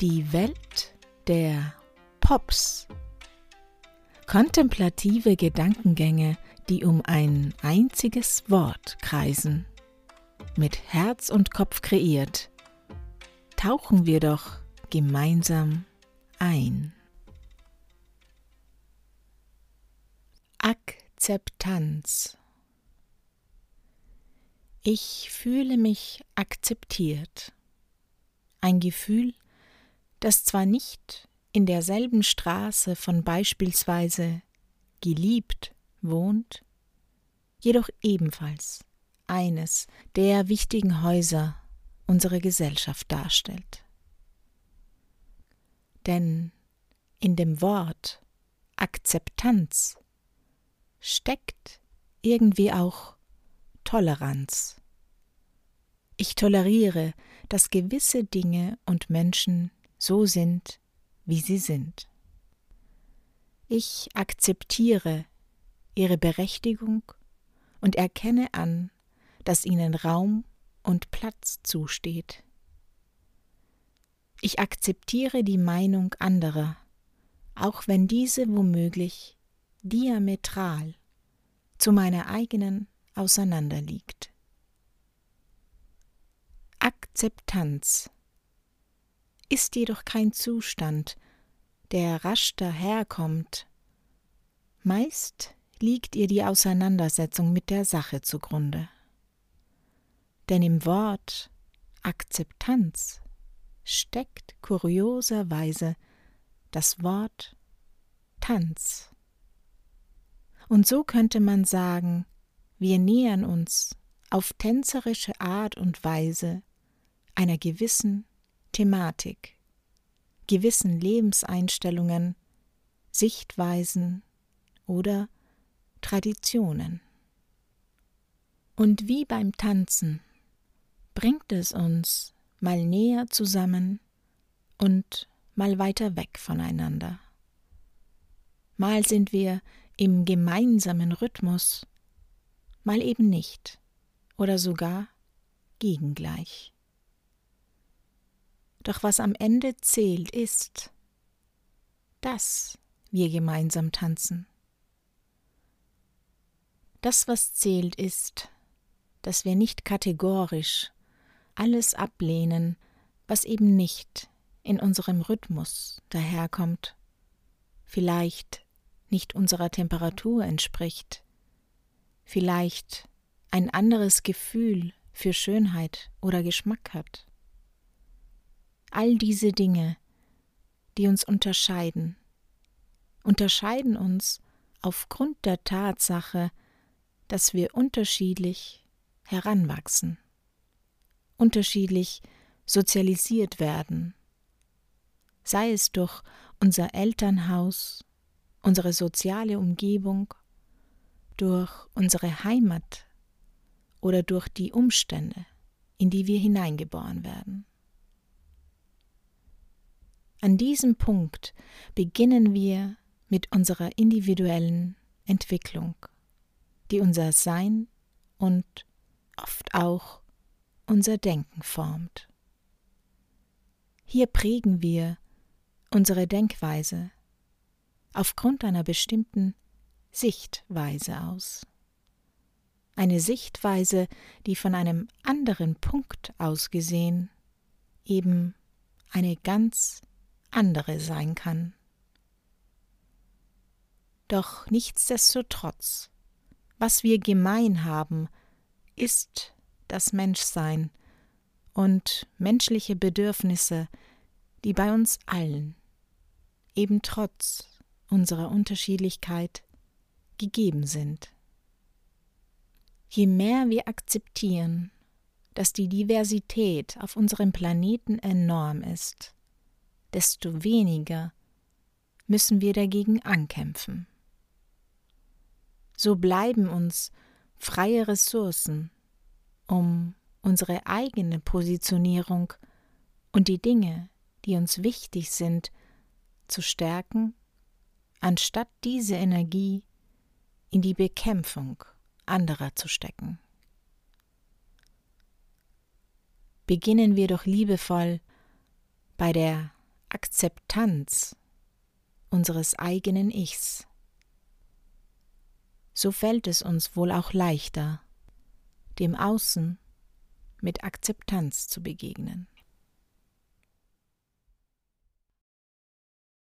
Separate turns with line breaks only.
Die Welt der Pops. Kontemplative Gedankengänge, die um ein einziges Wort kreisen. Mit Herz und Kopf kreiert, tauchen wir doch gemeinsam ein. Akzeptanz Ich fühle mich akzeptiert. Ein Gefühl, das zwar nicht in derselben Straße von beispielsweise geliebt wohnt, jedoch ebenfalls eines der wichtigen Häuser unserer Gesellschaft darstellt. Denn in dem Wort Akzeptanz steckt irgendwie auch Toleranz. Ich toleriere, dass gewisse Dinge und Menschen so sind, wie sie sind. Ich akzeptiere ihre Berechtigung und erkenne an, dass ihnen Raum und Platz zusteht. Ich akzeptiere die Meinung anderer, auch wenn diese womöglich diametral zu meiner eigenen auseinanderliegt. Akzeptanz ist jedoch kein Zustand, der rasch daherkommt. Meist liegt ihr die Auseinandersetzung mit der Sache zugrunde. Denn im Wort Akzeptanz steckt kurioserweise das Wort Tanz. Und so könnte man sagen, wir nähern uns auf tänzerische Art und Weise einer gewissen Thematik, gewissen Lebenseinstellungen, Sichtweisen oder Traditionen. Und wie beim Tanzen bringt es uns mal näher zusammen und mal weiter weg voneinander. Mal sind wir im gemeinsamen Rhythmus, mal eben nicht oder sogar gegengleich. Doch was am Ende zählt, ist, dass wir gemeinsam tanzen. Das, was zählt, ist, dass wir nicht kategorisch alles ablehnen, was eben nicht in unserem Rhythmus daherkommt, vielleicht nicht unserer Temperatur entspricht, vielleicht ein anderes Gefühl für Schönheit oder Geschmack hat. All diese Dinge, die uns unterscheiden, unterscheiden uns aufgrund der Tatsache, dass wir unterschiedlich heranwachsen, unterschiedlich sozialisiert werden, sei es durch unser Elternhaus, unsere soziale Umgebung, durch unsere Heimat oder durch die Umstände, in die wir hineingeboren werden. An diesem Punkt beginnen wir mit unserer individuellen Entwicklung, die unser Sein und oft auch unser Denken formt. Hier prägen wir unsere Denkweise aufgrund einer bestimmten Sichtweise aus. Eine Sichtweise, die von einem anderen Punkt aus gesehen eben eine ganz andere sein kann. Doch nichtsdestotrotz, was wir gemein haben, ist das Menschsein und menschliche Bedürfnisse, die bei uns allen, eben trotz unserer Unterschiedlichkeit, gegeben sind. Je mehr wir akzeptieren, dass die Diversität auf unserem Planeten enorm ist, desto weniger müssen wir dagegen ankämpfen. So bleiben uns freie Ressourcen, um unsere eigene Positionierung und die Dinge, die uns wichtig sind, zu stärken, anstatt diese Energie in die Bekämpfung anderer zu stecken. Beginnen wir doch liebevoll bei der Akzeptanz unseres eigenen Ichs. So fällt es uns wohl auch leichter, dem Außen mit Akzeptanz zu begegnen.